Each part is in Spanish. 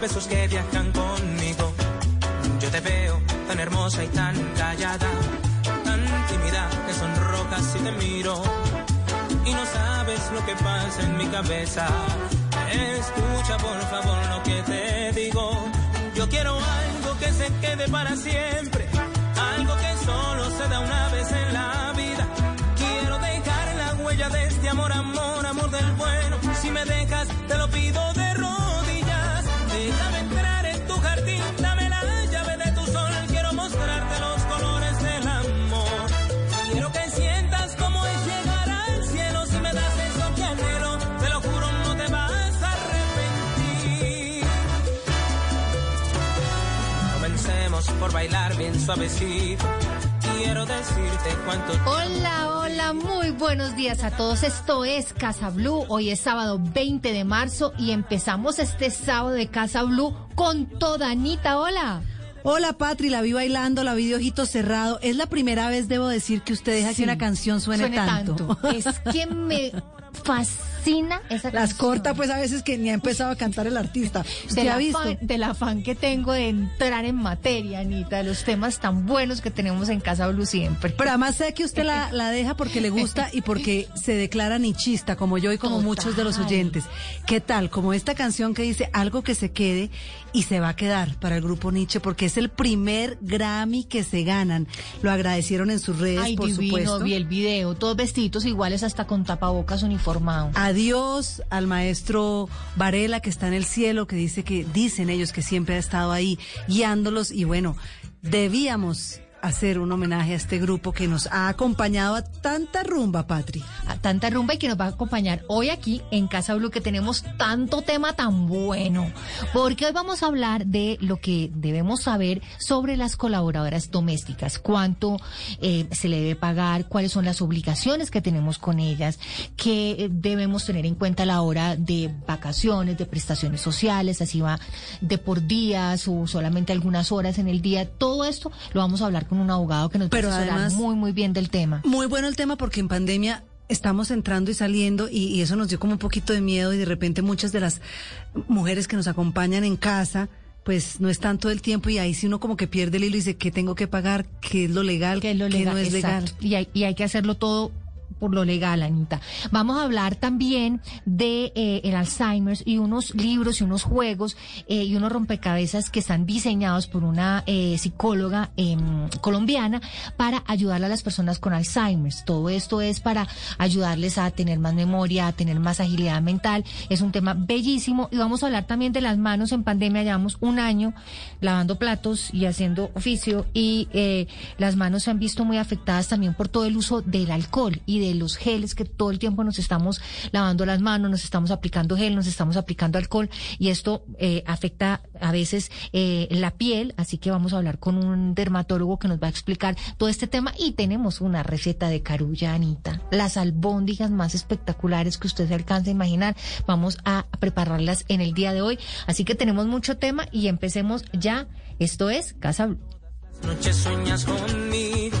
Besos que viajan conmigo. Yo te veo tan hermosa y tan callada, tan tímida que sonrojas si te miro y no sabes lo que pasa en mi cabeza. Escucha por favor lo que te digo. Yo quiero algo que se quede para siempre, algo que solo se da una vez en la vida. Quiero dejar la huella de este amor, amor, bien suavecito. Quiero decirte cuánto Hola, hola, muy buenos días a todos. Esto es Casa Blue. Hoy es sábado 20 de marzo y empezamos este sábado de Casa Blue con toda Anita. Hola. Hola Patri, la vi bailando, la vi de ojitos cerrado. Es la primera vez, debo decir, que usted deja Sí, que una canción suene, suene tanto. Es que me fascina esa Las canción. corta pues a veces que ni ha empezado a cantar el artista. ¿Usted del ha visto? afán, del afán que tengo de entrar en materia, Anita, de los temas tan buenos que tenemos en Casa Blue siempre. Pero además sé que usted la, la deja porque le gusta y porque se declara nichista, como yo y como Total. muchos de los oyentes. ¿Qué tal? Como esta canción que dice algo que se quede y se va a quedar para el grupo Nietzsche porque es el primer Grammy que se ganan. Lo agradecieron en sus redes, Ay, por divino, supuesto. vi el video, todos vestiditos iguales hasta con tapabocas uniformados. Adiós al maestro Varela que está en el cielo, que dice que dicen ellos que siempre ha estado ahí guiándolos y bueno, debíamos hacer un homenaje a este grupo que nos ha acompañado a tanta rumba, Patri. a tanta rumba y que nos va a acompañar hoy aquí en Casa Blue que tenemos tanto tema tan bueno. Porque hoy vamos a hablar de lo que debemos saber sobre las colaboradoras domésticas, cuánto eh, se le debe pagar, cuáles son las obligaciones que tenemos con ellas, qué eh, debemos tener en cuenta a la hora de vacaciones, de prestaciones sociales, así va de por días o solamente algunas horas en el día. Todo esto lo vamos a hablar con un abogado que nos Pero además- muy, muy bien del tema. Muy bueno el tema porque en pandemia estamos entrando y saliendo y, y eso nos dio como un poquito de miedo y de repente muchas de las mujeres que nos acompañan en casa pues no están todo el tiempo y ahí sí uno como que pierde el hilo y dice qué tengo que pagar, qué es lo legal, que es lo legal, no es legal. Y hay, y hay que hacerlo todo por lo legal, Anita. Vamos a hablar también de eh, el Alzheimer y unos libros y unos juegos eh, y unos rompecabezas que están diseñados por una eh, psicóloga em, colombiana para ayudar a las personas con Alzheimer. Todo esto es para ayudarles a tener más memoria, a tener más agilidad mental. Es un tema bellísimo y vamos a hablar también de las manos en pandemia. Llevamos un año lavando platos y haciendo oficio y eh, las manos se han visto muy afectadas también por todo el uso del alcohol y de los geles que todo el tiempo nos estamos lavando las manos, nos estamos aplicando gel, nos estamos aplicando alcohol y esto eh, afecta a veces eh, la piel, así que vamos a hablar con un dermatólogo que nos va a explicar todo este tema. Y tenemos una receta de carulla, Anita, las albóndigas más espectaculares que usted se alcanza a imaginar, vamos a prepararlas en el día de hoy, así que tenemos mucho tema y empecemos ya, esto es Casa Blue. noches sueñas conmigo.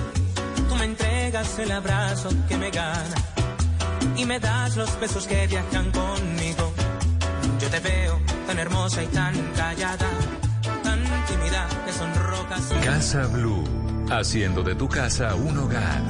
Entregas el abrazo que me gana y me das los besos que viajan conmigo. te veo tan hermosa y tan callada, tan tímida que son rocas. Casa Blue, haciendo de tu casa un hogar.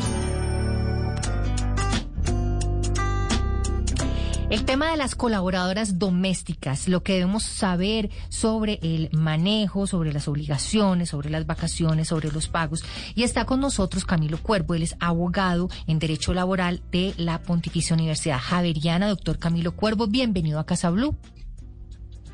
El tema de las colaboradoras domésticas, lo que debemos saber sobre el manejo, sobre las obligaciones, sobre las vacaciones, sobre los pagos. Y está con nosotros Camilo Cuervo, él es abogado en Derecho Laboral de la Pontificia Universidad Javeriana. Doctor Camilo Cuervo, bienvenido a Casa Blue.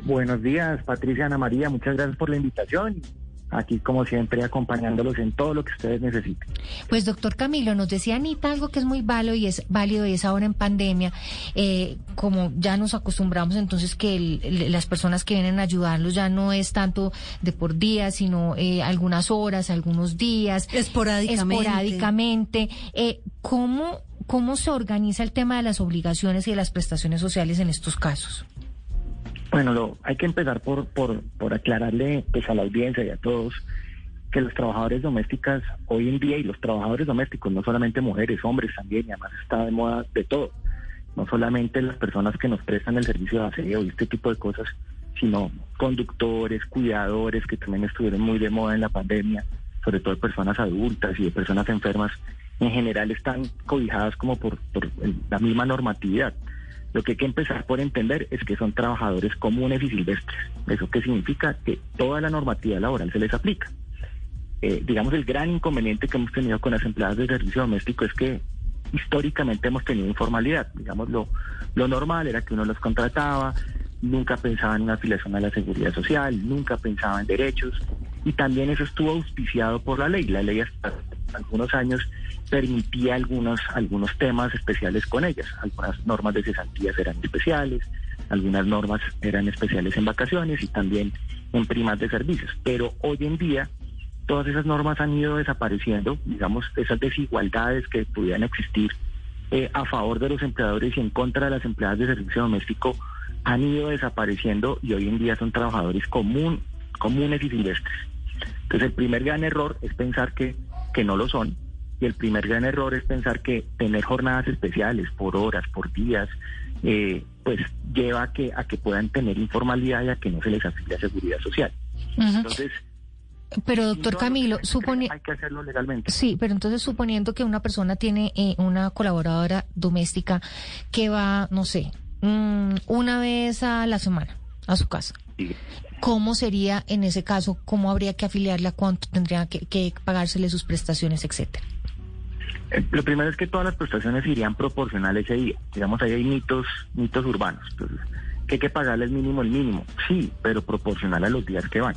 Buenos días, Patricia Ana María, muchas gracias por la invitación aquí como siempre acompañándolos en todo lo que ustedes necesiten. Pues doctor Camilo, nos decía Anita algo que es muy válido y es válido y es ahora en pandemia, eh, como ya nos acostumbramos entonces que las personas que vienen a ayudarlos ya no es tanto de por día, sino eh, algunas horas, algunos días. Esporádicamente. Esporádicamente. Eh, ¿Cómo cómo se organiza el tema de las obligaciones y de las prestaciones sociales en estos casos? Bueno, lo, hay que empezar por, por, por aclararle pues, a la audiencia y a todos que los trabajadores domésticas hoy en día y los trabajadores domésticos, no solamente mujeres, hombres también, y además está de moda de todo, no solamente las personas que nos prestan el servicio de aseo y este tipo de cosas, sino conductores, cuidadores que también estuvieron muy de moda en la pandemia, sobre todo personas adultas y de personas enfermas, en general están cobijadas como por la misma normatividad. Lo que hay que empezar por entender es que son trabajadores comunes y silvestres. ¿Eso qué significa? Que toda la normativa laboral se les aplica. Eh, digamos, el gran inconveniente que hemos tenido con las empleadas de servicio doméstico es que históricamente hemos tenido informalidad. Digamos, lo, lo normal era que uno los contrataba, nunca pensaba en una afiliación a la seguridad social, nunca pensaba en derechos, y también eso estuvo auspiciado por la ley. La ley hasta algunos años permitía algunos, algunos temas especiales con ellas. Algunas normas de cesantías eran especiales, algunas normas eran especiales en vacaciones y también en primas de servicios. Pero hoy en día todas esas normas han ido desapareciendo, digamos, esas desigualdades que pudieran existir eh, a favor de los empleadores y en contra de las empleadas de servicio doméstico han ido desapareciendo y hoy en día son trabajadores común, comunes y silvestres. Entonces el primer gran error es pensar que, que no lo son y el primer gran error es pensar que tener jornadas especiales por horas, por días, eh, pues lleva a que, a que puedan tener informalidad y a que no se les afilie a seguridad social. Entonces... Pero doctor Camilo, supone... Hay que hacerlo legalmente. Sí, pero entonces suponiendo que una persona tiene eh, una colaboradora doméstica que va, no sé, mm, una vez a la semana a su casa. ¿Cómo sería en ese caso? ¿Cómo habría que afiliarla? ¿Cuánto tendría que, que pagársele sus prestaciones, etcétera? Eh, lo primero es que todas las prestaciones irían proporcionales ese día. Digamos, ahí hay mitos, mitos urbanos. Entonces, que hay que pagarle el mínimo, el mínimo. Sí, pero proporcional a los días que van.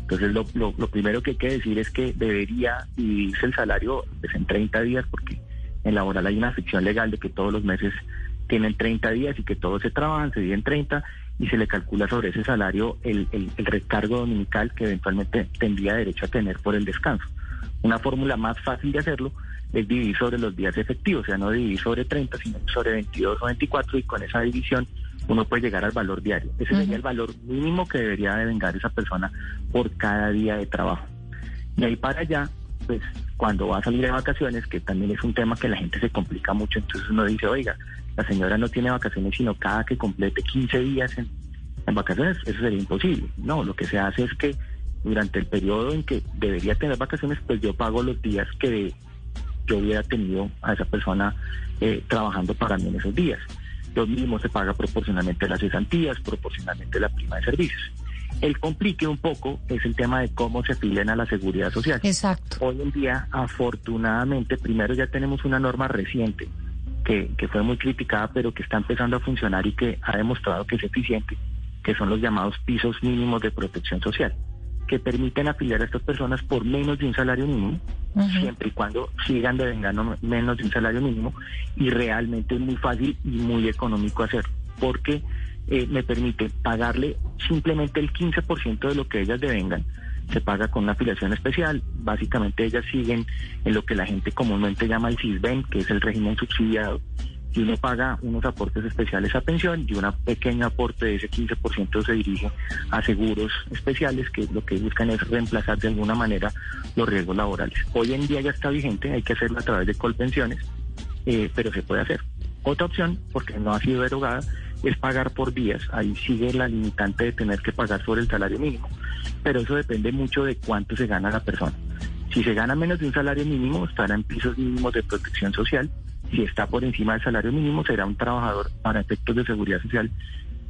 Entonces, lo, lo, primero que hay que decir es que debería dividirse el salario pues, en 30 días, porque en laboral hay una ficción legal de que todos los meses tienen 30 días y que todos se trabajan, se dividen 30 y se le calcula sobre ese salario el, el, el recargo dominical que eventualmente tendría derecho a tener por el descanso. Una fórmula más fácil de hacerlo es dividir sobre los días efectivos, o sea, no dividir sobre 30, sino sobre 22 o 24 y con esa división uno puede llegar al valor diario. Ese sería el valor mínimo que debería de vengar esa persona por cada día de trabajo. Y ahí para allá, pues cuando va a salir de vacaciones, que también es un tema que la gente se complica mucho, entonces uno dice, oiga, la señora no tiene vacaciones sino cada que complete 15 días en, vacaciones, eso sería imposible. No, lo que se hace es que durante el periodo en que debería tener vacaciones, pues yo pago los días que yo hubiera tenido a esa persona eh, trabajando para mí en esos días. Lo mismo se paga proporcionalmente las cesantías, proporcionalmente la prima de servicios. El complique un poco es el tema de cómo se afilian a la seguridad social. Exacto. Hoy en día, afortunadamente, primero ya tenemos una norma reciente que, que fue muy criticada, pero que está empezando a funcionar y que ha demostrado que es eficiente, que son los llamados pisos mínimos de protección social que permiten afiliar a estas personas por menos de un salario mínimo, siempre y cuando sigan devengando menos de un salario mínimo, y realmente es muy fácil y muy económico hacerlo, porque eh, me permite pagarle simplemente el 15% de lo que ellas devengan, se paga con una afiliación especial, básicamente ellas siguen en lo que la gente comúnmente llama el CISBEN, que es el régimen subsidiado, y uno paga unos aportes especiales a pensión y un pequeño aporte de ese 15% se dirige a seguros especiales que lo que buscan es reemplazar de alguna manera los riesgos laborales. Hoy en día ya está vigente, hay que hacerlo a través de colpensiones, eh, pero se puede hacer. Otra opción, porque no ha sido derogada, es pagar por días, ahí sigue la limitante de tener que pagar sobre el salario mínimo, pero eso depende mucho de cuánto se gana la persona. Si se gana menos de un salario mínimo, estará en pisos mínimos de protección social. Si está por encima del salario mínimo, será un trabajador para efectos de seguridad social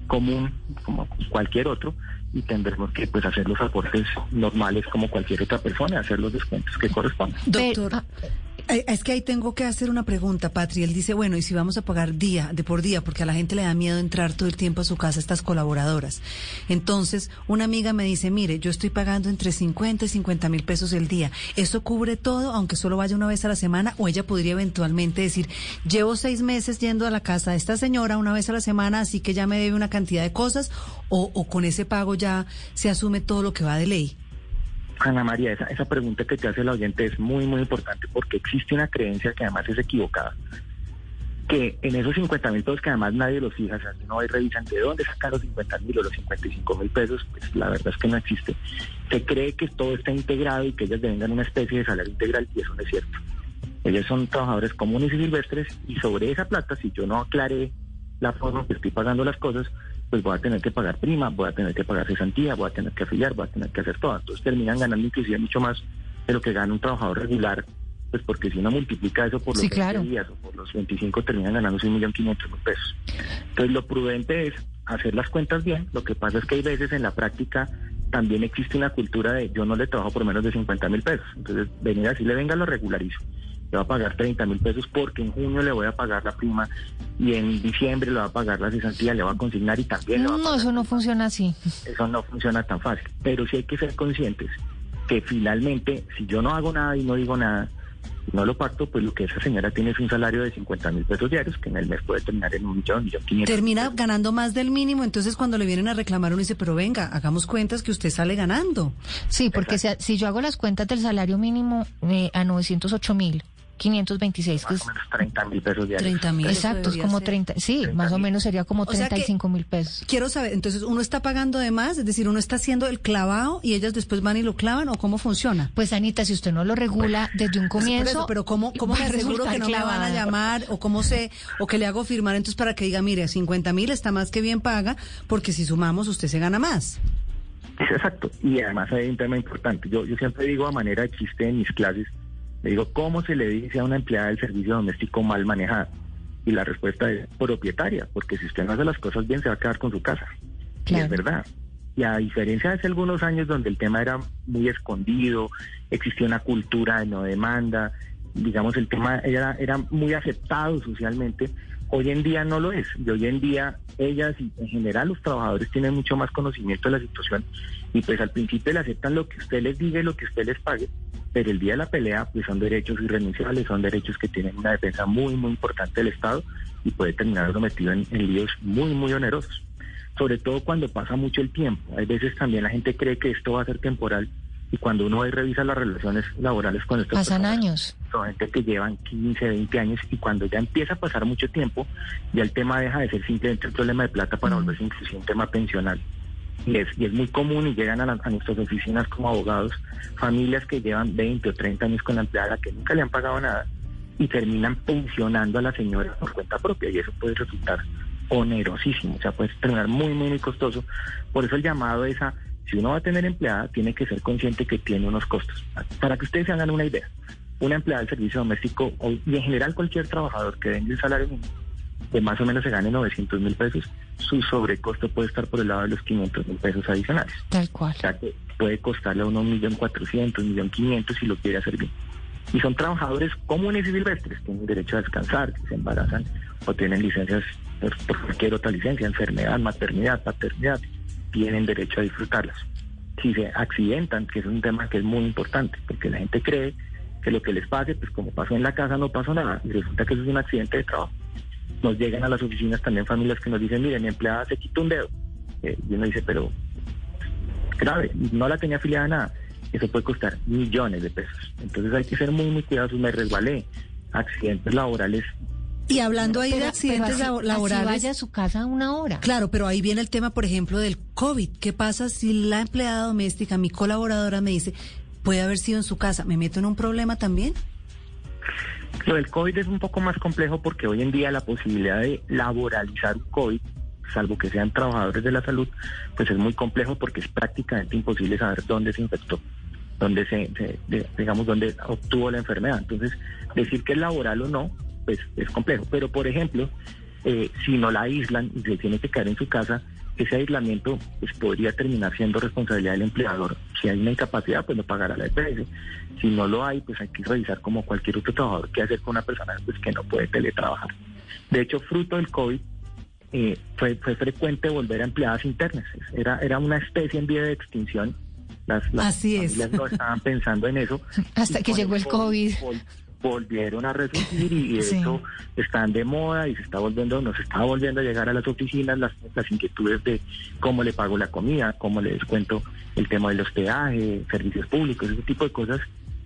común, como cualquier otro, y tendremos que pues hacer los aportes normales como cualquier otra persona, hacer los descuentos que correspondan. Doctor, eh, Es que ahí tengo que hacer una pregunta, Patri. Él dice, bueno, ¿y si vamos a pagar día, de por día? Porque a la gente le da miedo entrar todo el tiempo a su casa, estas colaboradoras. Entonces, una amiga me dice, mire, yo estoy pagando entre 50 y 50 mil pesos el día. ¿Eso cubre todo, aunque solo vaya una vez a la semana? ¿O ella podría eventualmente decir, llevo seis meses yendo a la casa de esta señora una vez a la semana, así que ya me debe una cantidad de cosas? ¿O, o con ese pago ya se asume todo lo que va de ley? Ana María, esa, esa pregunta que te hace la oyente es muy, muy importante porque existe una creencia que además es equivocada. Que en esos 50 mil pesos que además nadie los fija, o sea, no hay revisan de dónde sacan los 50 mil o los 55 mil pesos, pues la verdad es que no existe. Se cree que todo está integrado y que ellas devengan una especie de salario integral y eso no es cierto. Ellos son trabajadores comunes y silvestres y sobre esa plata, si yo no aclaré la forma que estoy pagando las cosas, pues voy a tener que pagar prima, voy a tener que pagar cesantía, voy a tener que afiliar, voy a tener que hacer todo. Entonces terminan ganando inclusive mucho más de lo que gana un trabajador regular, pues porque si uno multiplica eso por los Sí, 20 claro. días o por los 25 terminan ganando 1.500.000 pesos. Entonces lo prudente es hacer las cuentas bien. Lo que pasa es que hay veces en la práctica también existe una cultura de yo no le trabajo por menos de 50 mil pesos. Entonces venir así le venga lo regularizo. Le va a pagar 30 mil pesos porque en junio le voy a pagar la prima y en diciembre le va a pagar la cesantía, le va a consignar y también le va a No, pagar eso no funciona así. eso no funciona tan fácil. Pero sí hay que ser conscientes que finalmente, si yo no hago nada y no digo nada, no lo pacto, pues lo que esa señora tiene es un salario de 50 mil pesos diarios, que en el mes puede terminar en un millón, millón quinientos. Termina ganando más del mínimo, entonces cuando le vienen a reclamar uno dice, pero venga, hagamos cuentas que usted sale ganando. Sí, porque si, si yo hago las cuentas del salario mínimo eh, a 908 mil, 526, que Más es... o menos 30 mil pesos diarios. 30 mil. Exacto, es como 30, sí, más o menos sería como O sea que- 35 mil pesos. Quiero saber, entonces uno está pagando de más, es decir, uno está haciendo el clavado y ellas después van y lo clavan o cómo funciona. Pues Anita, si usted no lo regula desde un comienzo... eso, pero cómo, cómo me aseguro que no me van a llamar o cómo sé o que le hago firmar entonces para que diga, mire, 50 mil está más que bien paga porque si sumamos usted se gana más. Es exacto. Y además hay un tema importante. Yo, yo siempre digo a manera de chiste en mis clases, le digo, ¿cómo se le dice a una empleada del servicio doméstico mal manejada? Y la respuesta es propietaria, porque si usted no hace las cosas bien, se va a quedar con su casa. Y Claro. es verdad. Y a diferencia de hace algunos años donde el tema era muy escondido, existía una cultura de no demanda, digamos, el tema era, era muy aceptado socialmente, hoy en día no lo es. Y hoy en día ellas y en general los trabajadores tienen mucho más conocimiento de la situación y pues al principio le aceptan lo que usted les diga y lo que usted les pague, pero el día de la pelea pues son derechos irrenunciables, son derechos que tienen una defensa muy, muy importante del Estado y puede terminar sometido en, en líos muy, muy onerosos sobre todo cuando pasa mucho el tiempo. Hay veces también la gente cree que esto va a ser temporal y cuando uno ahí revisa las relaciones laborales con estas Pasan personas, años. son gente que llevan 15, 20 años y cuando ya empieza a pasar mucho tiempo, ya el tema deja de ser simplemente un problema de plata para volverse inclusive un tema pensional. Y es, y es muy común y llegan a, la- a nuestras oficinas como abogados familias que llevan 20 o 30 años con la empleada que nunca le han pagado nada y terminan pensionando a la señora por cuenta propia y eso puede resultar onerosísimo, o sea, puede terminar muy, muy, muy costoso. Por eso el llamado es a, si uno va a tener empleada, tiene que ser consciente que tiene unos costos. Para que ustedes se hagan una idea, una empleada del servicio doméstico o- y en general cualquier trabajador que venga el salario mínimo, que más o menos se gane 900 mil pesos, su sobrecosto puede estar por el lado de los 500 mil pesos adicionales. Tal cual. O sea que puede costarle a uno un millón cuatrocientos, un millón quinientos si lo quiere hacer bien. Y son trabajadores comunes y silvestres, tienen derecho a descansar, que se embarazan o tienen licencias por, por cualquier otra licencia, enfermedad, maternidad, paternidad, tienen derecho a disfrutarlas. Si se accidentan, que es un tema que es muy importante, porque la gente cree que lo que les pase, pues como pasó en la casa no pasó nada, y resulta que eso es un accidente de trabajo. Nos llegan a las oficinas también familias que nos dicen, mire, mi empleada se quitó un dedo. Eh, y uno dice, pero grave, no la tenía afiliada a nada. Eso puede costar millones de pesos. Entonces hay que ser muy, muy cuidadosos. Me resbalé. Accidentes laborales. Y hablando ahí de accidentes pero así- labo- así laborales. vaya a su casa una hora. Claro, pero ahí viene el tema, por ejemplo, del COVID. ¿Qué pasa si la empleada doméstica, mi colaboradora, me dice, puede haber sido en su casa? ¿Me meto en un problema también? Lo del COVID es un poco más complejo porque hoy en día la posibilidad de laboralizar un COVID salvo que sean trabajadores de la salud, pues es muy complejo porque es prácticamente imposible saber dónde se infectó, dónde se, digamos, dónde obtuvo la enfermedad. Entonces, decir que es laboral o no, pues es complejo. Pero, por ejemplo, eh, si no la aíslan y se tiene que quedar en su casa, ese aislamiento pues, podría terminar siendo responsabilidad del empleador. Si hay una incapacidad, pues lo pagará la EPS. Si no lo hay, pues hay que revisar como cualquier otro trabajador qué hacer con una persona pues, que no puede teletrabajar. De hecho, fruto del COVID, eh, fue, fue frecuente volver a empleadas internas. Era, era una especie en vía de extinción. Las, Así familias no estaban pensando en eso. Hasta que llegó el COVID. Volvieron a resurgir y, de hecho están de moda y se está volviendo, nos está volviendo a llegar a las oficinas las, las inquietudes de cómo le pago la comida, cómo le descuento el tema de los peajes, servicios públicos, ese tipo de cosas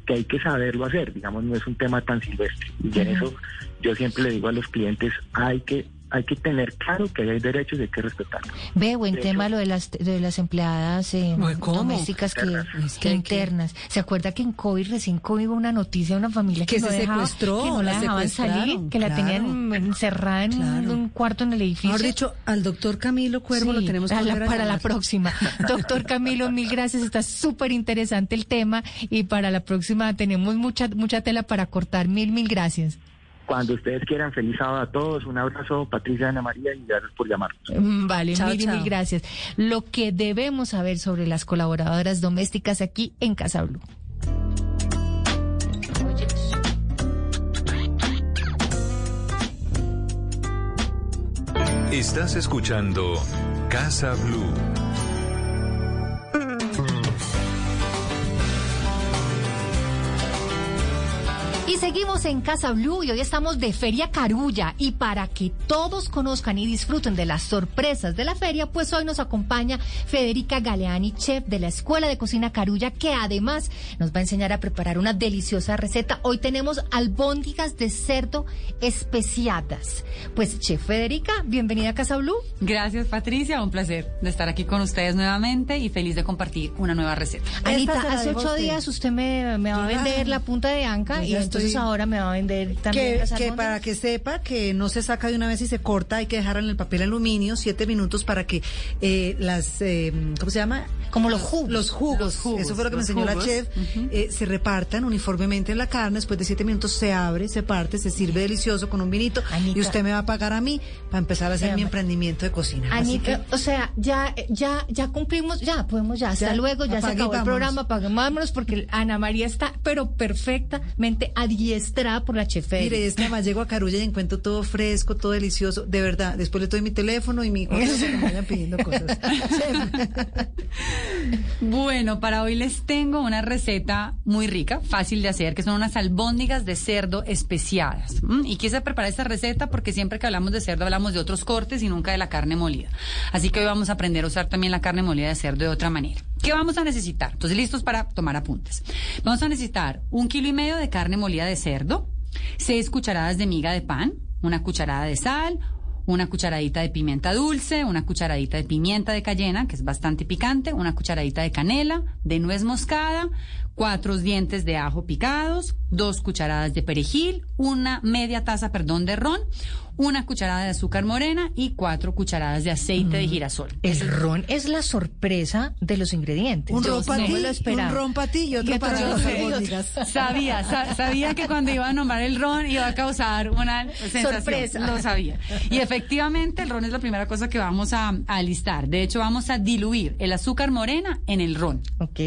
que hay que saberlo hacer, digamos, no es un tema tan silvestre. Y en eso yo siempre le digo a los clientes, hay que hay que tener claro que hay derechos y hay que respetarlos. Ve, buen tema lo de las de las empleadas eh, domésticas que, internas. ¿Se acuerda que en COVID, recién COVID, hubo una noticia de una familia que, se secuestró, que no la, dejaban salir, que la tenían encerrada en un cuarto en el edificio? Mejor dicho, al doctor Camilo Cuervo lo tenemos que la, Para la próxima. doctor Camilo, mil gracias. Está súper interesante el tema y para la próxima tenemos mucha, mucha tela para cortar. Mil, mil gracias. Cuando ustedes quieran, feliz sábado a todos. Un abrazo, Patricia Ana María, y gracias por llamar. Mm, vale, mil, mil gracias. Lo que debemos saber sobre las colaboradoras domésticas aquí en Casa Blue. Estás escuchando Casa Blue. Y seguimos en Casa Blue y hoy estamos de Feria Carulla. Y para que todos conozcan y disfruten de las sorpresas de la feria, pues hoy nos acompaña Federica Galeani, chef de la Escuela de Cocina Carulla, que además nos va a enseñar a preparar una deliciosa receta. Hoy tenemos albóndigas de cerdo especiadas. Pues, chef Federica, bienvenida a Casa Blue. Gracias, Patricia. Un placer de estar aquí con ustedes nuevamente y feliz de compartir una nueva receta. Anita, hace ocho días usted me, va a vender la punta de anca y esto entonces ahora me va a vender también que, para que sepa que no se saca de una vez y se corta, hay que dejarla en el papel aluminio siete minutos para que eh, las, eh, ¿cómo se llama? Como los jugos. Los jugos, eso fue lo que me enseñó la chef, eh, se repartan uniformemente en la carne, después de siete minutos se abre, se parte, se sirve delicioso con un vinito y usted me va a pagar a mí para empezar a hacer mi emprendimiento de cocina. Anita, o sea, ya, ya, ya cumplimos, ya podemos ya, hasta luego, ya se acabó el programa, paguémonos porque Ana María está, pero perfectamente adiestrada por la chef. Mire, es que además llego a Carulla y encuentro todo fresco, todo delicioso, de verdad. Después le doy mi teléfono y mi hijo me vayan pidiendo cosas. bueno, para hoy les tengo una receta muy rica, fácil de hacer, que son unas albóndigas de cerdo especiadas. Y quise preparar esta receta porque siempre que hablamos de cerdo hablamos de otros cortes y nunca de la carne molida. Así que hoy vamos a aprender a usar también la carne molida de cerdo de otra manera. ¿Qué vamos a necesitar? Entonces, listos para tomar apuntes. Vamos a necesitar un kilo y medio de carne molida de cerdo, seis cucharadas de miga de pan, una cucharada de sal, una cucharadita de pimienta dulce, una cucharadita de pimienta de cayena, que es bastante picante, una cucharadita de canela, de nuez moscada, cuatro dientes de ajo picados, dos cucharadas de perejil, una media taza, perdón, de ron, una cucharada de azúcar morena y cuatro cucharadas de aceite de girasol. El ron es la sorpresa de los ingredientes. Un ron para un ron para ti y otro para los albóndigas. Sabía, sabía que cuando iba a nombrar el ron iba a causar una sensación. Sorpresa. Lo sabía. Y efectivamente el ron es la primera cosa que vamos a, a alistar. De hecho, vamos a diluir el azúcar morena en el ron. Ok.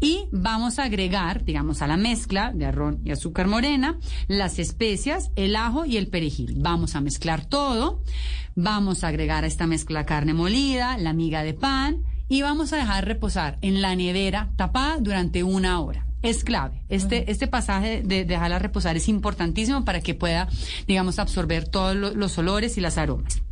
Y vamos a agregar, digamos, a la mezcla de ron y azúcar morena, las especias, el ajo y el perejil. Vamos a mezclar todo. Vamos a agregar a esta mezcla carne molida, la miga de pan y vamos a dejar reposar en la nevera tapada durante una hora. Es clave. Este, este pasaje de dejarla reposar es importantísimo para que pueda, digamos, absorber todos los olores y las aromas.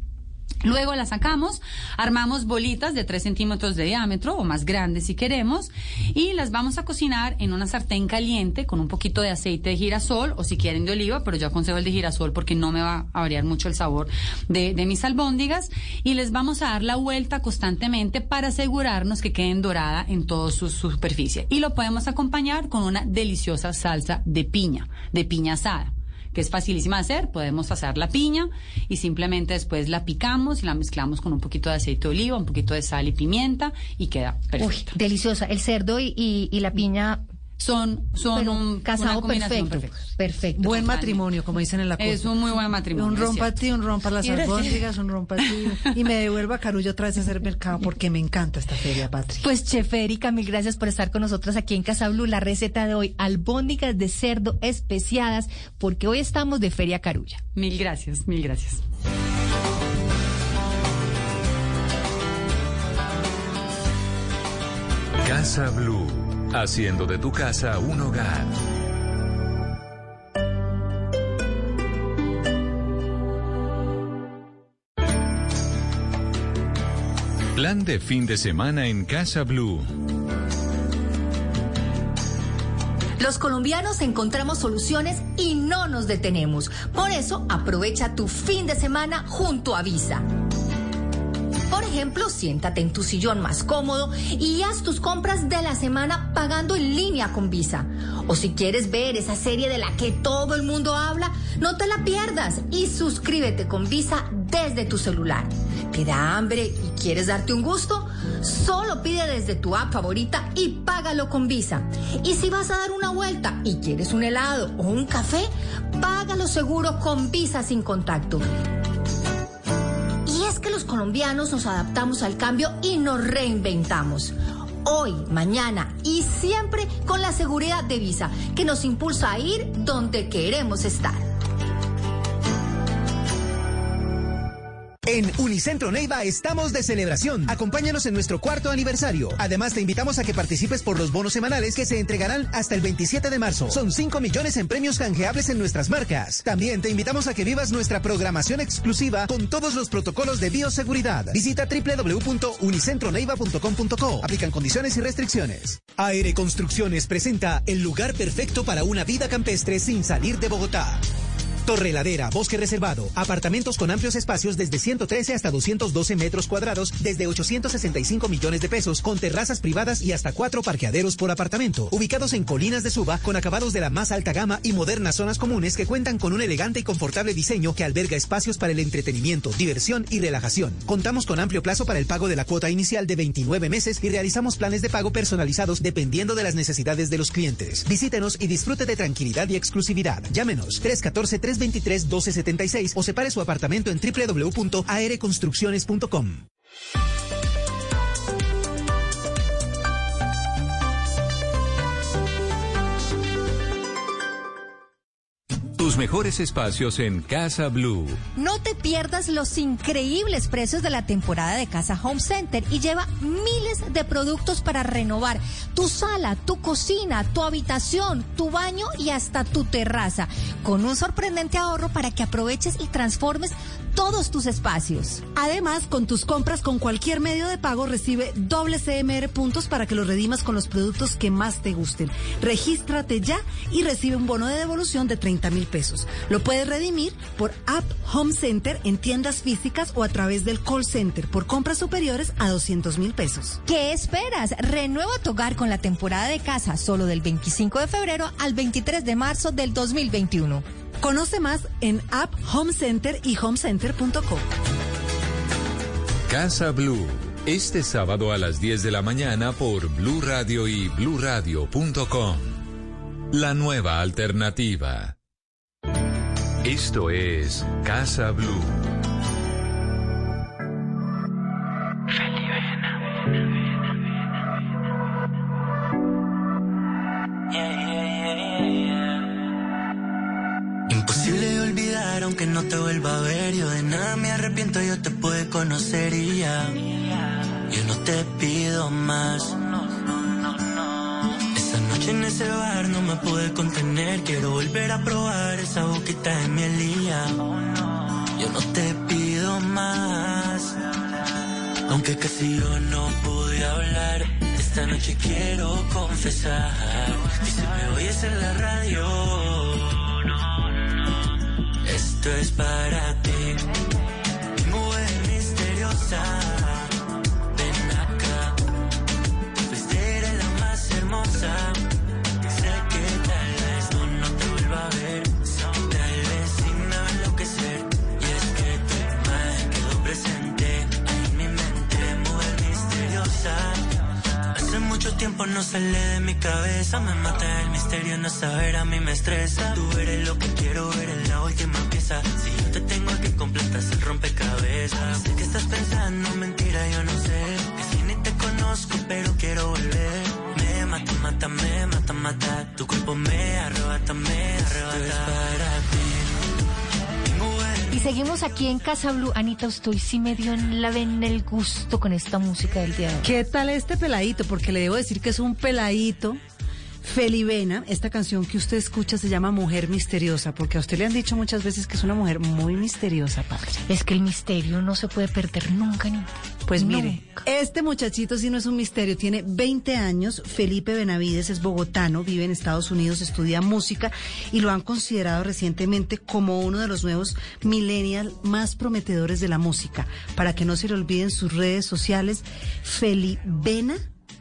Luego la sacamos, armamos bolitas de 3 centímetros de diámetro o más grandes si queremos y las vamos a cocinar en una sartén caliente con un poquito de aceite de girasol o si quieren de oliva, pero yo aconsejo el de girasol porque no me va a variar mucho el sabor de, de mis albóndigas y les vamos a dar la vuelta constantemente para asegurarnos que queden dorada en toda su superficie. Y lo podemos acompañar con una deliciosa salsa de piña, de piña asada que es facilísima de hacer. Podemos hacer la piña y simplemente después la picamos y la mezclamos con un poquito de aceite de oliva, un poquito de sal y pimienta y queda Uy, perfecta. deliciosa. El cerdo y, y- y la piña son son pero un casado una combinación perfecto. perfecta. Perfecto. Buen matrimonio, como dicen en la costa. Es un muy buen matrimonio. Un rompa ti, un rompa las albóndigas, un rompa a ti. Y me devuelva a Carullo otra vez a hacer mercado porque me encanta esta feria, Patri. Pues Chef Erika, mil gracias por estar con nosotros aquí en Casa Blue. La receta de hoy, albóndigas de cerdo especiadas, porque hoy estamos de Feria Carulla. Mil gracias, mil gracias. Casa Blue, haciendo de tu casa un hogar. Plan de fin de semana en Casa Blue. Los colombianos encontramos soluciones y no nos detenemos. Por eso, aprovecha tu fin de semana junto a Visa. Por ejemplo, siéntate en tu sillón más cómodo y haz tus compras de la semana pagando en línea con Visa. O si quieres ver esa serie de la que todo el mundo habla, no te la pierdas y suscríbete con Visa desde tu celular. ¿Te da hambre y quieres darte un gusto? Solo pide desde tu app favorita y págalo con Visa. Y si vas a dar una vuelta y quieres un helado o un café, págalo seguro con Visa sin contacto. Colombianos nos adaptamos al cambio y nos reinventamos. Hoy, mañana y siempre con la seguridad de Visa, que nos impulsa a ir donde queremos estar. En Unicentro Neiva estamos de celebración. Acompáñanos en nuestro cuarto aniversario. Además, te invitamos a que participes por los bonos semanales que se entregarán hasta el 27 de marzo. Son 5 millones en premios canjeables en nuestras marcas. También te invitamos a que vivas nuestra programación exclusiva con todos los protocolos de bioseguridad. Visita www.unicentroneiva.com.co. Aplican condiciones y restricciones. Aire Construcciones presenta el lugar perfecto para una vida campestre sin salir de Bogotá. Torre Ladera, bosque reservado, apartamentos con amplios espacios desde 113 hasta 212 metros cuadrados, desde 865 millones de pesos, con terrazas privadas y hasta cuatro parqueaderos por apartamento, ubicados en colinas de suba, con acabados de la más alta gama y modernas zonas comunes que cuentan con un elegante y confortable diseño que alberga espacios para el entretenimiento, diversión y relajación. Contamos con amplio plazo para el pago de la cuota inicial de 29 meses y realizamos planes de pago personalizados dependiendo de las necesidades de los clientes. Visítenos y disfrute de tranquilidad y exclusividad. Llámenos 314 323 1276 o separe su apartamento en www.aereconstrucciones.com. Tus mejores espacios en Casa Blue. No te pierdas los increíbles precios de la temporada de Casa Home Center y lleva miles de productos para renovar tu sala, tu cocina, tu habitación, tu baño y hasta tu terraza, con un sorprendente ahorro para que aproveches y transformes todos tus espacios. Además, con tus compras con cualquier medio de pago recibe doble CMR puntos para que los redimas con los productos que más te gusten. Regístrate ya y recibe un bono de devolución de 30 mil pesos. Lo puedes redimir por App Home Center en tiendas físicas o a través del call center por compras superiores a 200 mil pesos. ¿Qué esperas? Renueva tu hogar con la temporada de casa solo del 25 de febrero al 23 de marzo del 2021. Conoce más en App Home Center y homecenter.com. Casa Blue. Este sábado a las 10 de la mañana por Blue Radio y bluradio.com. La nueva alternativa. Esto es Casa Blue. Aunque no te vuelva a ver. Yo de nada me arrepiento, yo te pude conocer y ya. Yo no te pido más. Esa noche en ese bar no me pude contener. Quiero volver a probar esa boquita de miel y. Yo no te pido más. Aunque casi yo no pude hablar. Esta noche quiero confesar. Que si me oyes en la radio. Esto es para ti, mujer misteriosa. Ven acá, pues eres la más hermosa. Sé que tal vez no, no te vuelva a ver. Tal vez sí me a enloquecer. Y es que tu imagen quedó presente en mi mente, mujer misteriosa. Hace mucho tiempo no sale de mi cabeza. Me mata el misterio no saber, a mí me estresa. Tú eres lo que quiero ver en la última pieza. Si yo te tengo que completas el rompecabezas. Sé que estás pensando, mentira, yo no sé. Que si ni te conozco, pero quiero volver. Me mata, mata, me mata, mata. Tu cuerpo me arrebata, me arrebata. Esto es para ti. Y seguimos aquí en Casa Blue. Anita, estoy sí me dio en la ven el gusto con esta música del día de hoy. ¿Qué tal este peladito? Porque le debo decir que es un peladito. Felibena, esta canción que usted escucha se llama Mujer Misteriosa, porque a usted le han dicho muchas veces que es una mujer muy misteriosa, padre. Es que el misterio no se puede perder nunca, Anita. Pues mire, este muchachito sí no es un misterio, tiene 20 años, Felipe Benavides es bogotano, vive en Estados Unidos, estudia música y lo han considerado recientemente como uno de los nuevos millennial más prometedores de la música. Para que no se le olviden sus redes sociales, Felibena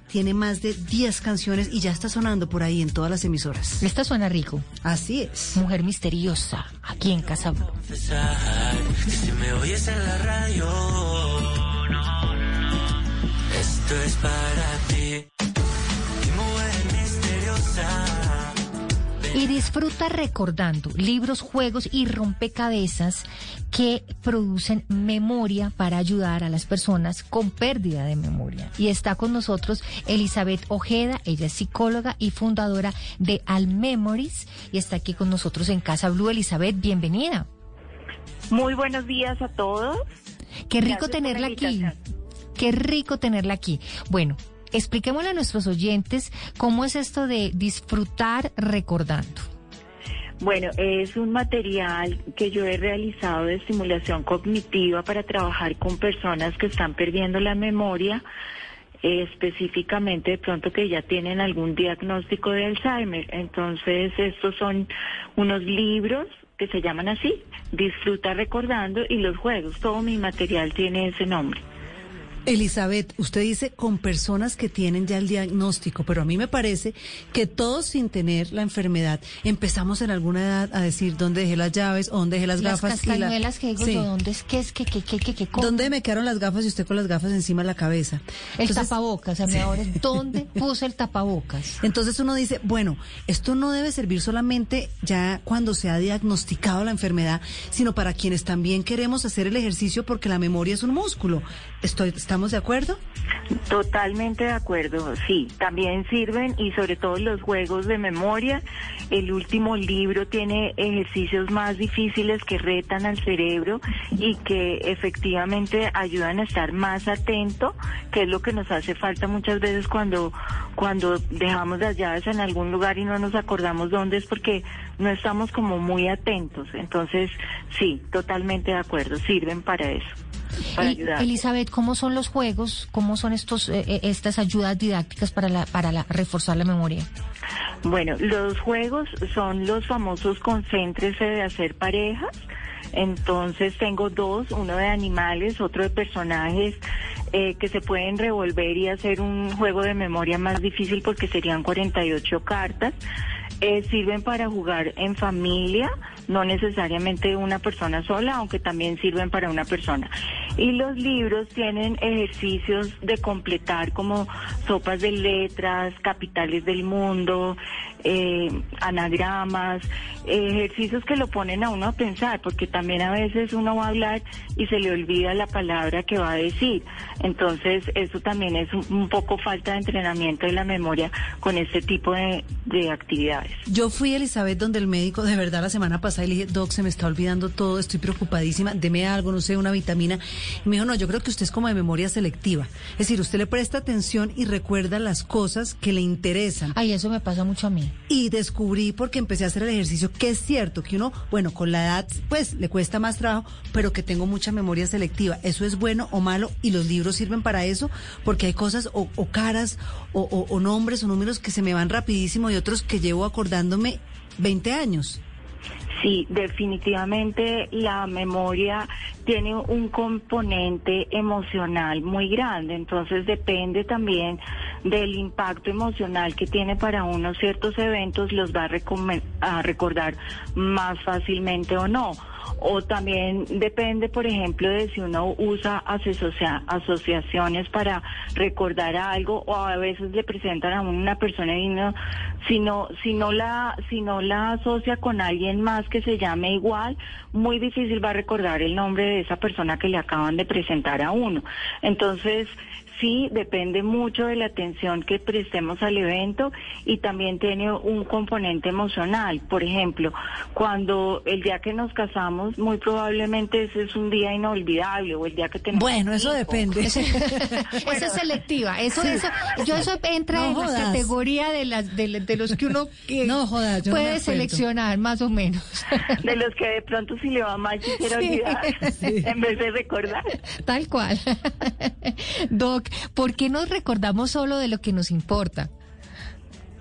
tiene más de 10 canciones y ya está sonando por ahí en todas las emisoras. Esta suena rico. Así es. Mujer misteriosa, aquí en Casa Blue. si me oyes en la radio, no, no, esto es para ti. Mi mujer misteriosa. Y disfruta recordando libros, juegos y rompecabezas que producen memoria para ayudar a las personas con pérdida de memoria. Y está con nosotros Elizabeth Ojeda, ella es psicóloga y fundadora de Al Memories y está aquí con nosotros en Casa Blue. Elizabeth, bienvenida. Muy buenos días a todos. Qué rico Gracias tenerla la aquí. Qué rico tenerla aquí. Bueno, expliquémosle a nuestros oyentes cómo es esto de disfrutar recordando. Bueno, es un material que yo he realizado de estimulación cognitiva para trabajar con personas que están perdiendo la memoria, específicamente de pronto que ya tienen algún diagnóstico de Alzheimer. Entonces, estos son unos libros que se llaman así, Disfruta recordando y los juegos. Todo mi material tiene ese nombre. Elizabeth, usted dice con personas que tienen ya el diagnóstico, pero a mí me parece que todos sin tener la enfermedad empezamos en alguna edad a decir dónde dejé las llaves o dónde dejé las, Las gafas. y la- castañuelas que digo Sí. yo, ¿dónde es que es que que que que que? ¿Dónde me quedaron las gafas y usted con las gafas encima de la cabeza? El Entonces- tapabocas, a mí ahora es ¿dónde puse el tapabocas? Entonces uno dice, bueno, esto no debe servir solamente ya cuando se ha diagnosticado la enfermedad, sino para quienes también queremos hacer el ejercicio porque la memoria es un músculo. Estoy, ¿Estamos de acuerdo? Totalmente de acuerdo, sí, también sirven y sobre todo los juegos de memoria. El último libro tiene ejercicios más difíciles que retan al cerebro y que efectivamente ayudan a estar más atento, que es lo que nos hace falta muchas veces cuando cuando dejamos las llaves en algún lugar y no nos acordamos dónde es porque no estamos como muy atentos. Entonces, sí, totalmente de acuerdo, sirven para eso. Para Y, ayudar. Elizabeth, ¿cómo son los juegos? ¿Cómo son estos eh, eh, estas ayudas didácticas para la para la, reforzar la memoria? Bueno, los juegos son los famosos concéntrese de hacer parejas. Entonces tengo dos, uno de animales, otro de personajes eh, que se pueden revolver y hacer un juego de memoria más difícil porque serían 48 cartas. Eh, sirven para jugar en familia, no necesariamente una persona sola, aunque también sirven para una persona. Y los libros tienen ejercicios de completar como sopas de letras, capitales del mundo, eh, anagramas, eh, ejercicios que lo ponen a uno a pensar, porque también a veces uno va a hablar y se le olvida la palabra que va a decir. Entonces, eso también es un, un poco falta de entrenamiento de la memoria con este tipo de, de actividades. Yo fui, Elizabeth, donde el médico de verdad la semana pasada y le dije, Doc, se me está olvidando todo, estoy preocupadísima, deme algo, no sé, una vitamina. Y me dijo, no, yo creo que usted es como de memoria selectiva. Es decir, usted le presta atención y recuerda las cosas que le interesan. Ay, eso me pasa mucho a mí. Y descubrí, porque empecé a hacer el ejercicio, que es cierto que uno, bueno, con la edad, pues le cuesta más trabajo, pero que tengo mucha memoria selectiva. ¿Eso es bueno o malo? Y los libros sirven para eso, porque hay cosas o, o caras o, o- o nombres o números que se me van rapidísimo y otros que llevo acordándome 20 años. Sí, definitivamente la memoria tiene un componente emocional muy grande, entonces depende también del impacto emocional que tiene para unos ciertos eventos, los va a a recordar más fácilmente o no o también depende, por ejemplo, de si uno usa asocia asociaciones para recordar algo o a veces le presentan a una persona y no, si no, si no la, si no la asocia con alguien más que se llame igual, muy difícil va a recordar el nombre de esa persona que le acaban de presentar a uno. Entonces, sí depende mucho de la atención que prestemos al evento y también tiene un componente emocional. Por ejemplo, cuando el día que nos casamos, muy probablemente ese es un día inolvidable o el día que tenemos. Bueno, eso depende. Eso, es selectiva. Eso, eso, yo eso entra en la categoría de las de, los que uno puede seleccionar más o menos. De los que de pronto si le va mal quisiera olvidar en vez de recordar. Tal cual. Doc, ¿por qué nos recordamos solo de lo que nos importa?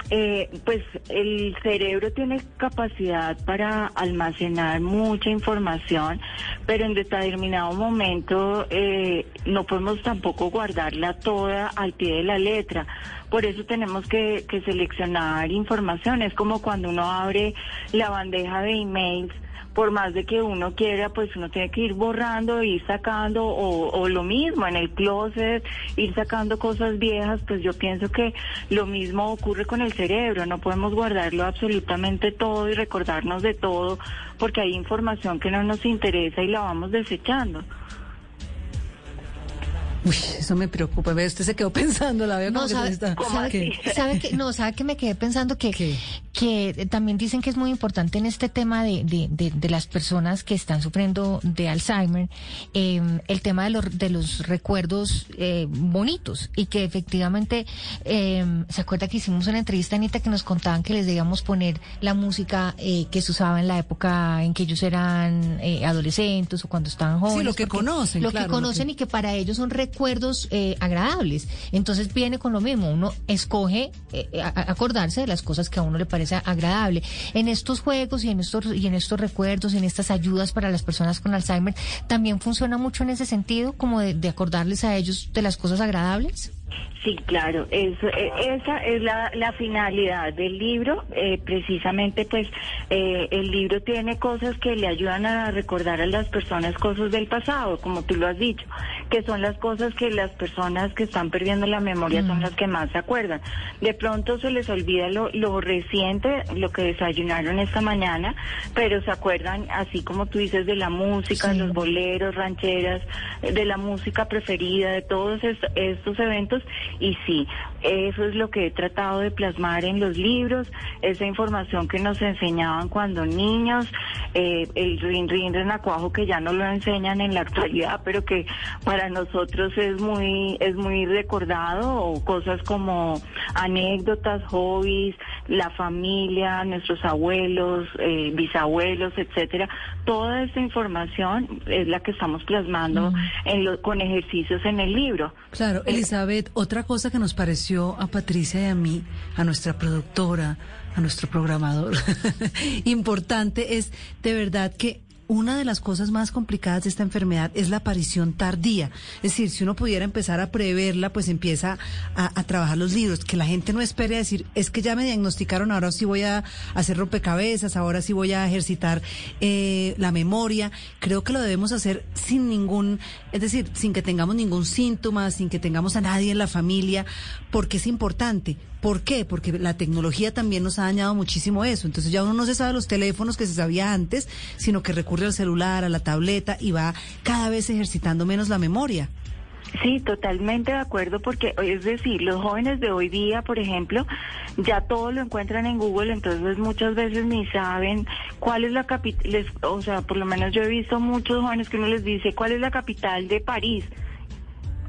Eh, pues el cerebro tiene capacidad para almacenar mucha información, pero en determinado momento eh, no podemos tampoco guardarla toda al pie de la letra. Por eso tenemos que, que seleccionar información. Es como cuando uno abre la bandeja de emails por más de que uno quiera, pues uno tiene que ir borrando, ir sacando, o, lo mismo en el closet, ir sacando cosas viejas, pues yo pienso que lo mismo ocurre con el cerebro, no podemos guardarlo absolutamente todo y recordarnos de todo, porque hay información que no nos interesa y la vamos desechando. Uy, eso me preocupa. Usted se quedó pensando, la veo no, sabe, que, sabe que, no, sabe que me quedé pensando que, que también dicen que es muy importante en este tema de, de, de, las personas que están sufriendo de Alzheimer, em, el tema de los, de los recuerdos eh, bonitos. Y que efectivamente, em, ¿se acuerda que hicimos una entrevista, Anita, que nos contaban que les debíamos poner la música eh, que se usaba en la época en que ellos eran eh, adolescentes o cuando estaban jóvenes? Sí, lo que conocen, Lo que conocen y que para ellos son recuerdos recuerdos eh, agradables. Entonces viene con lo mismo, uno escoge eh, acordarse de las cosas que a uno le parece agradable. En estos juegos y en estos y en estos recuerdos, en estas ayudas para las personas con Alzheimer, también funciona mucho en ese sentido, como de acordarles a ellos de las cosas agradables. Sí, claro, eso, e, esa es la, la, finalidad del libro. Eh, precisamente, pues, eh, el libro tiene cosas que le ayudan a recordar a las personas cosas del pasado, como tú lo has dicho, que son las cosas que las personas que están perdiendo la memoria son mm. las que más se acuerdan. De pronto se les olvida lo, lo reciente, lo que desayunaron esta mañana, pero se acuerdan, así como tú dices, de la música, los boleros, rancheras, de la música preferida, de todos estos eventos y sí, eso es lo que he tratado de plasmar en los libros, esa información que nos enseñaban cuando niños, eh, el rin rin renacuajo que ya no lo enseñan en la actualidad, pero que para nosotros es muy, es muy recordado, o cosas como anécdotas, hobbies, la familia, nuestros abuelos, eh, bisabuelos, etcétera. Toda esa información es la que estamos plasmando en con ejercicios en el libro. Claro, eh, Elizabeth, otra cosa que nos pareció a Patricia y a mí, a nuestra productora, a nuestro programador, importante es de verdad que una de las cosas más complicadas de esta enfermedad es la aparición tardía. Es decir, si uno pudiera empezar a preverla, pues empieza a, trabajar los libros. Que la gente no espere a decir, es que ya me diagnosticaron, ahora sí voy a hacer rompecabezas, ahora sí voy a ejercitar eh, la memoria. Creo que lo debemos hacer sin ningún, es decir, sin que tengamos ningún síntoma, sin que tengamos a nadie en la familia, porque es importante. ¿Por qué? Porque la tecnología también nos ha dañado muchísimo eso. Entonces ya uno no se sabe los teléfonos que se sabía antes, sino que recurre al celular, a la tableta y va cada vez ejercitando menos la memoria. Sí, totalmente de acuerdo, porque es decir, los jóvenes de hoy día, por ejemplo, ya todo lo encuentran en Google, entonces muchas veces ni saben cuál es la capital, o sea, por lo menos yo he visto muchos jóvenes que uno les dice cuál es la capital de París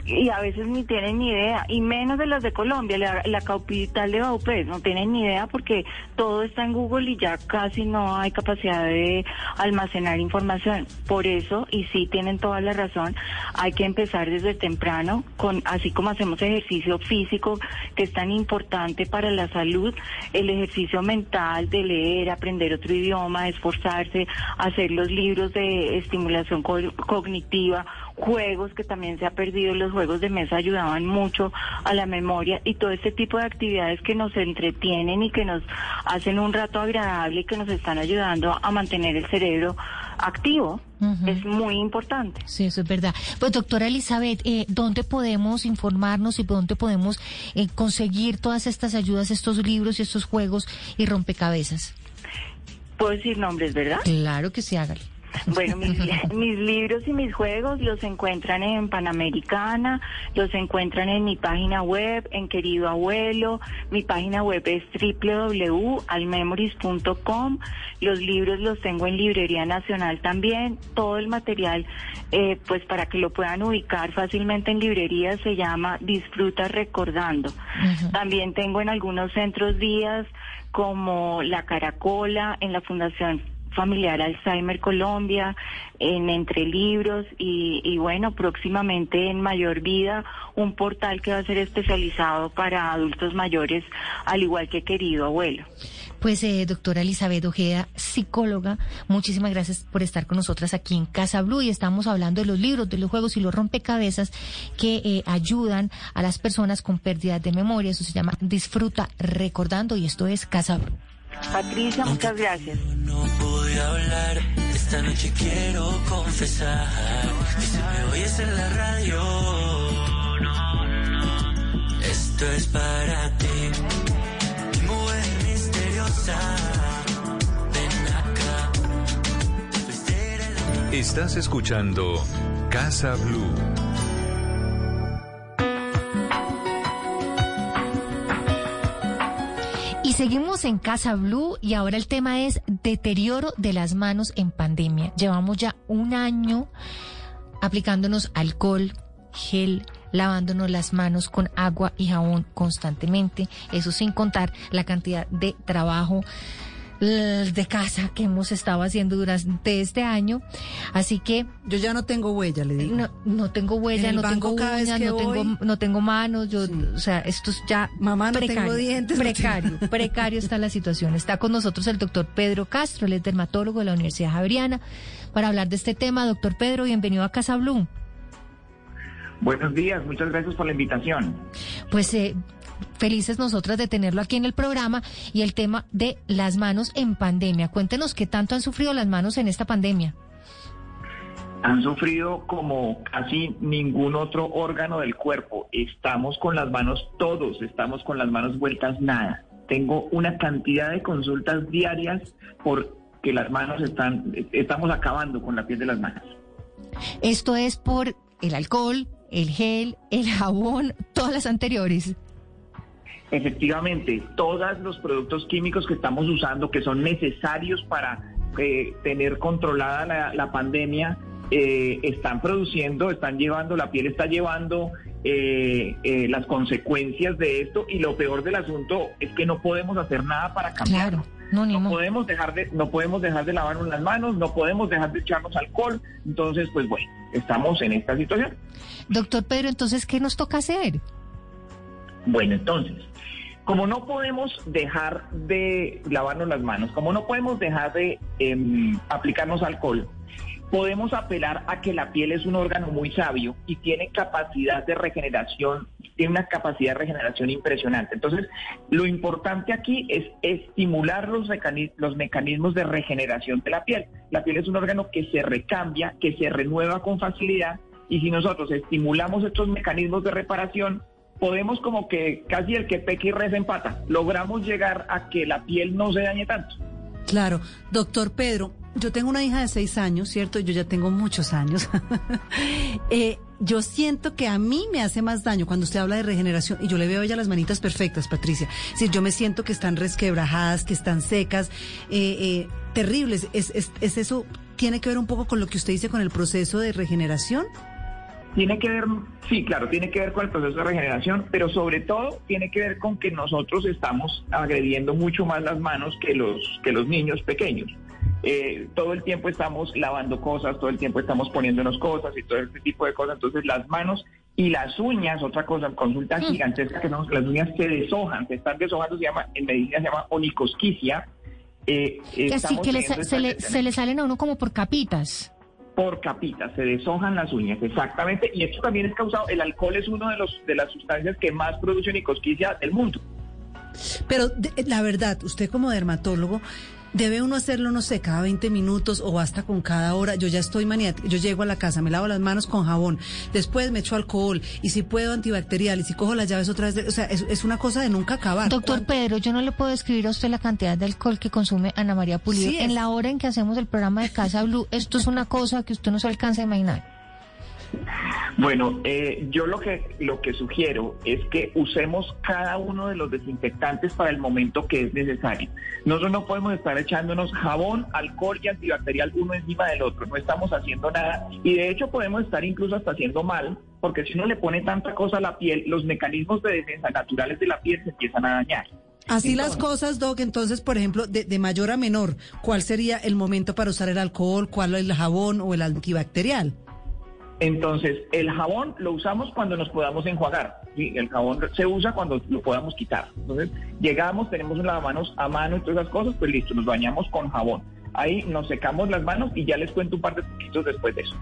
y a veces ni tienen ni idea, y menos de las de Colombia, la, capital de Baupés, no tienen ni idea porque todo está en Google y ya casi no hay capacidad de almacenar información. Por eso, y sí tienen toda la razón, hay que empezar desde temprano, con así como hacemos ejercicio físico, que es tan importante para la salud, el ejercicio mental de leer, aprender otro idioma, esforzarse, hacer los libros de estimulación cognitiva juegos que también se ha perdido, los juegos de mesa ayudaban mucho a la memoria y todo este tipo de actividades que nos entretienen y que nos hacen un rato agradable y que nos están ayudando a mantener el cerebro activo. Es muy importante. Sí, eso es verdad. Pues doctora Elizabeth, eh, ¿dónde podemos informarnos y dónde podemos eh, conseguir todas estas ayudas, estos libros y estos juegos y rompecabezas? Puedo decir nombres, ¿verdad? Claro que sí, hágale. Bueno, mis, mis, libros y mis juegos los encuentran en Panamericana, los encuentran en mi página web, en Querido Abuelo, mi página web es www.almemories.com, los libros los tengo en Librería Nacional también, todo el material, eh, pues para que lo puedan ubicar fácilmente en librería se llama Disfruta Recordando. También tengo en algunos centros días como La Caracola, en la Fundación Familiar Alzheimer Colombia, en Entre Libros y, bueno, próximamente en Mayor Vida, un portal que va a ser especializado para adultos mayores, al igual que querido abuelo. Pues, eh, doctora Elizabeth Ojeda, psicóloga, muchísimas gracias por estar con nosotras aquí en Casa Blue y estamos hablando de los libros, de los juegos y los rompecabezas que eh, ayudan a las personas con pérdidas de memoria. Eso se llama Disfruta Recordando y esto es Casa Blue. Patricia, muchas gracias. No pude hablar, esta noche quiero confesar que si me oyes en la radio, no, no, esto es para ti, mujer misteriosa. Ven acá. Estás escuchando Casa Blue. Seguimos en Casa Blue y ahora el tema es deterioro de las manos en pandemia. Llevamos ya un año aplicándonos alcohol, gel, lavándonos las manos con agua y jabón constantemente. Eso sin contar la cantidad de trabajo de casa que hemos estado haciendo durante este año. Así que yo ya no tengo huella, le digo. No, no tengo huella, no tengo uñas, no tengo, no tengo manos, yo, o sea, esto es ya Mamá, no precario, tengo dientes. precario, precario está la situación. Está con nosotros el doctor Pedro Castro, él es dermatólogo de la Universidad Javeriana, para hablar de este tema. Doctor Pedro, bienvenido a Casa Blue. Buenos días, muchas gracias por la invitación. Pues eh, felices nosotras de tenerlo aquí en el programa y el tema de las manos en pandemia. Cuéntenos qué tanto han sufrido las manos en esta pandemia. Han sufrido como casi ningún otro órgano del cuerpo. Estamos con las manos todos, estamos con las manos vueltas nada. Tengo una cantidad de consultas diarias porque las manos están, estamos acabando con la piel de las manos. Esto es por el alcohol, el gel, el jabón, todas las anteriores. Efectivamente, todos los productos químicos que estamos usando, que son necesarios para eh, tener controlada la, la pandemia, eh, están produciendo, están llevando, la piel está llevando eh, eh, las consecuencias de esto y lo peor del asunto es que no podemos hacer nada para cambiarlo. Claro. No, ni No mo- podemos dejar de, no podemos dejar de lavarnos las manos, no podemos dejar de echarnos alcohol. Entonces, pues bueno, estamos en esta situación. Doctor Pedro, entonces, ¿qué nos toca hacer? Bueno, entonces, como no podemos dejar de lavarnos las manos, como no podemos dejar de em, aplicarnos alcohol, podemos apelar a que la piel es un órgano muy sabio y tiene capacidad de regeneración, tiene una capacidad de regeneración impresionante. Entonces, lo importante aquí es estimular los, mecanismos de regeneración de la piel. La piel es un órgano que se recambia, que se renueva con facilidad y si nosotros estimulamos estos mecanismos de reparación, podemos como que casi el que peque y reza empata. Logramos llegar a que la piel no se dañe tanto. Claro, doctor Pedro, yo tengo una hija de seis años, ¿cierto? Yo ya tengo muchos años. Eh, yo siento que a mí me hace más daño cuando usted habla de regeneración y yo le veo a ella las manitas perfectas, Patricia. Si yo me siento que están resquebrajadas, que están secas, eh, eh, terribles. ¿Es, es, ¿Es eso, tiene que ver un poco con lo que usted dice con el proceso de regeneración? Tiene que ver, sí, claro, tiene que ver con el proceso de regeneración, pero sobre todo tiene que ver con que nosotros estamos agrediendo mucho más las manos que los, que los niños pequeños. Eh, todo el tiempo estamos lavando cosas, todo el tiempo estamos poniéndonos cosas y todo este tipo de cosas. Entonces las manos y las uñas, otra cosa, consulta gigantesca que tenemos, las uñas se deshojan, se están deshojando, se llama, en medicina se llama onicosquicia. Eh, Así estamos que le se, le, se le salen a uno como por capitas. Por capitas, se deshojan las uñas, exactamente, y esto también es causado, el alcohol es uno de los de las sustancias que más producen y cosquilla del mundo. Pero de- la verdad, usted como dermatólogo, debe uno hacerlo, no sé, cada 20 minutos o basta con cada hora. Yo ya estoy maniática, yo llego a la casa, me lavo las manos con jabón, después me echo alcohol y si puedo antibacterial y si cojo las llaves otra vez, de- o sea, es, es una cosa de nunca acabar. Doctor Pedro, yo no le puedo describir a usted la cantidad de alcohol que consume Ana María Pulido. Sí, En la hora en que hacemos el programa de Casa Blue, esto es una cosa que usted no se alcanza a imaginar. Bueno, eh, yo lo que lo que sugiero es que usemos cada uno de los desinfectantes para el momento que es necesario. Nosotros no podemos estar echándonos jabón, alcohol y antibacterial uno encima del otro. No estamos haciendo nada y de hecho podemos estar incluso hasta haciendo mal, porque si uno le pone tanta cosa a la piel, los mecanismos de defensa naturales de la piel se empiezan a dañar. Así las cosas, Doc, entonces, por ejemplo, de, de mayor a menor, ¿cuál sería el momento para usar el alcohol, cuál el jabón o el antibacterial? Entonces, el jabón lo usamos cuando nos podamos enjuagar. ¿sí? El jabón se usa cuando lo podamos quitar. Entonces, llegamos, tenemos un lavamanos a mano y todas esas cosas, pues listo, nos bañamos con jabón. Ahí nos secamos las manos y ya les cuento un par de poquitos después de eso.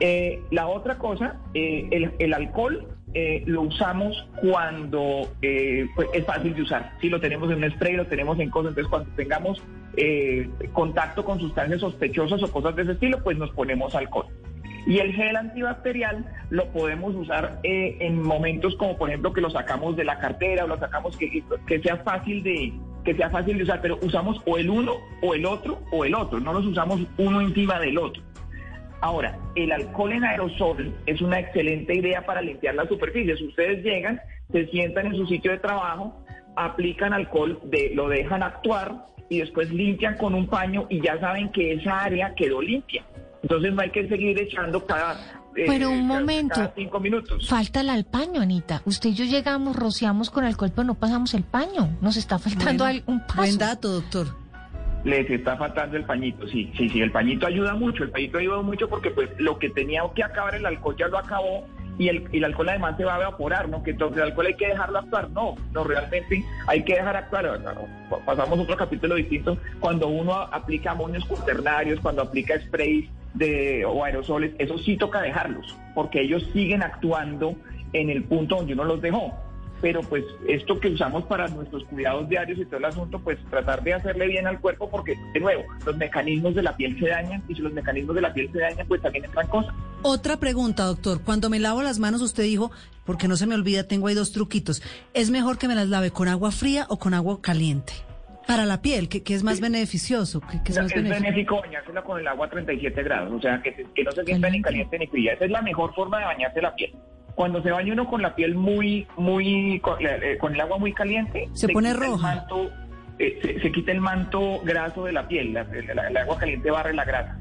Eh, la otra cosa, eh, el, el alcohol eh, lo usamos cuando eh, pues, es fácil de usar. Si lo tenemos en un spray, lo tenemos en cosas, entonces cuando tengamos eh, contacto con sustancias sospechosas o cosas de ese estilo, pues nos ponemos alcohol. Y el gel antibacterial lo podemos usar eh, en momentos como por ejemplo que lo sacamos de la cartera o lo sacamos que, que sea fácil de que sea fácil de usar, pero usamos o el uno o el otro o el otro, no los usamos uno encima del otro. Ahora, el alcohol en aerosol es una excelente idea para limpiar las superficies. Ustedes llegan, se sientan en su sitio de trabajo, aplican alcohol, de, lo dejan actuar y después limpian con un paño y ya saben que esa área quedó limpia. Entonces no hay que seguir echando cada, eh, Pero un cada- momento. cada cinco minutos. Falta el al paño, Anita. Usted y yo llegamos, rociamos con alcohol, pero no pasamos el paño. Nos está faltando Bueno, un paso. Buen dato, doctor. Les está faltando el pañito, sí, sí, sí, el pañito ayuda mucho, el pañito ayuda mucho porque pues lo que tenía que acabar el alcohol ya lo acabó y el, y el alcohol además se va a evaporar, ¿no? Que entonces el alcohol hay que dejarlo actuar, no, no, realmente hay que dejar actuar, No, pasamos otro capítulo distinto, cuando uno aplica amonios cuaternarios, cuando aplica sprays de, o aerosoles, eso sí toca dejarlos, porque ellos siguen actuando en el punto donde uno los dejó pero pues esto que usamos para nuestros cuidados diarios y todo el asunto, pues tratar de hacerle bien al cuerpo porque, de nuevo, los mecanismos de la piel se dañan y si los mecanismos de la piel se dañan, pues también entran cosas. Otra pregunta, doctor. Cuando me lavo las manos, usted dijo, porque no se me olvida, tengo ahí dos truquitos. ¿Es mejor que me las lave con agua fría o con agua caliente? Para la piel, que, que es más beneficioso. Que, que es más es benéfico bañársela con el agua a 37 grados, o sea, que, se- que no se sienta ni caliente ni fría. Esa es la mejor forma de bañarse la piel. Cuando se baña uno con la piel muy, muy, con, eh, con el agua muy caliente, Se pone quita el roja. manto, eh, se, se quita el manto graso de la piel, la- la- el agua caliente barre la grasa.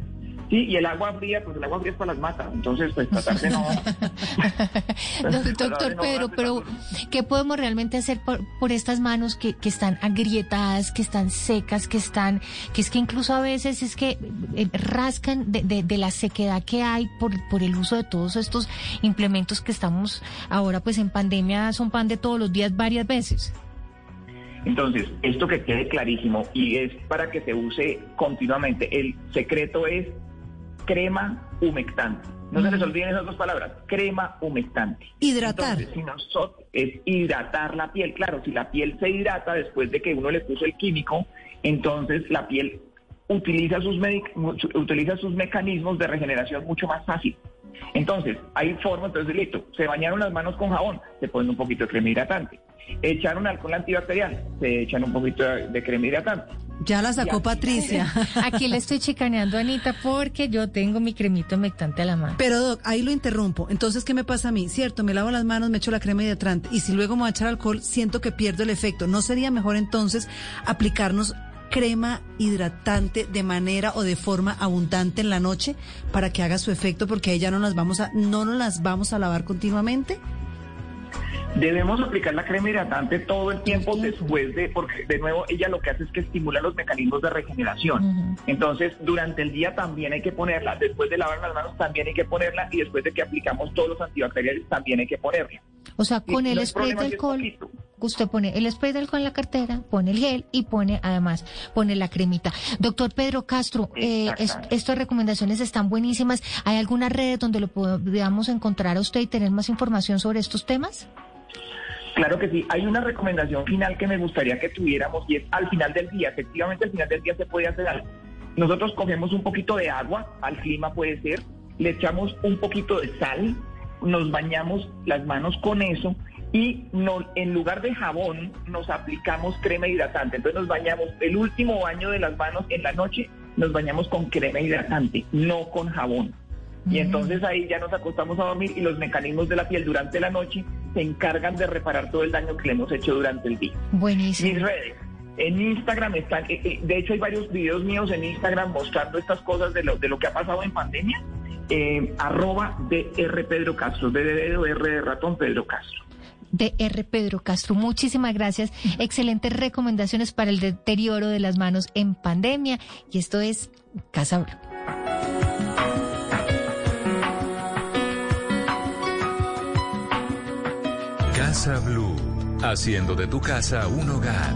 Sí, y el agua fría, pues el agua fría es para las matas, entonces pues tratar de no... Doc- Doctor no, Pedro, pero ¿qué podemos realmente hacer por, por estas manos que, que están agrietadas, que están secas, que están, que es que incluso a veces es que eh, rascan de, de- de la sequedad que hay por, por el uso de todos estos implementos que estamos ahora pues en pandemia son pan de todos los días varias veces? Entonces, esto que quede clarísimo y es para que se use continuamente. El secreto es crema humectante. No se les olviden esas dos palabras, crema humectante. Hidratar. Entonces, si nosotros, es hidratar la piel. Claro, si la piel se hidrata después de que uno le puso el químico, entonces la piel utiliza sus, utiliza sus mecanismos de regeneración mucho más fácil. Entonces, hay formas, entonces listo, se bañaron las manos con jabón, se ponen un poquito de crema hidratante. Echaron alcohol antibacterial, se echan un poquito de, de crema hidratante. Ya la sacó Patricia. Aquí le estoy chicaneando a Anita porque yo tengo mi cremito humectante a la mano. Pero, Doc, ahí lo interrumpo. Entonces, ¿qué me pasa a mí? Cierto, me lavo las manos, me echo la crema hidratante y si luego me voy a echar alcohol, siento que pierdo el efecto. ¿No sería mejor entonces aplicarnos crema hidratante de manera o de forma abundante en la noche para que haga su efecto porque ahí ya no las vamos a no nos las vamos a lavar continuamente? Debemos aplicar la crema hidratante todo el tiempo después de, porque de nuevo ella lo que hace es que estimula los mecanismos de regeneración. Entonces, durante el día también hay que ponerla, después de lavar las manos también hay que ponerla y después de que aplicamos todos los antibacteriales también hay que ponerla. O sea, con Y el spray de alcohol. Usted pone el spray de alcohol en la cartera, pone el gel y pone además, pone la cremita. Doctor Pedro Castro, eh, es- estas recomendaciones están buenísimas. ¿Hay alguna red donde lo podamos encontrar a usted y tener más información sobre estos temas? Claro que sí. Hay una recomendación final que me gustaría que tuviéramos y es al final del día. Efectivamente, al final del día se puede hacer algo. Nosotros cogemos un poquito de agua, al clima puede ser, le echamos un poquito de sal, nos bañamos las manos con eso y no, en lugar de jabón nos aplicamos crema hidratante. Entonces nos bañamos el último baño de las manos en la noche, nos bañamos con crema hidratante, no con jabón. Y entonces ahí ya nos acostamos a dormir y los mecanismos de la piel durante la noche se encargan de reparar todo el daño que le hemos hecho durante el día. Buenísimo. Mis redes. En Instagram están, eh, eh, de hecho hay varios videos míos en Instagram mostrando estas cosas de lo, de lo que ha pasado en pandemia. Eh, arroba DR Pedro Castro, D de dedo, R de ratón Pedro Castro. DR Pedro Castro, muchísimas gracias. Excelentes recomendaciones para el deterioro de las manos en pandemia. Y esto es Casa Blanca. Casa Blue, haciendo de tu casa un hogar.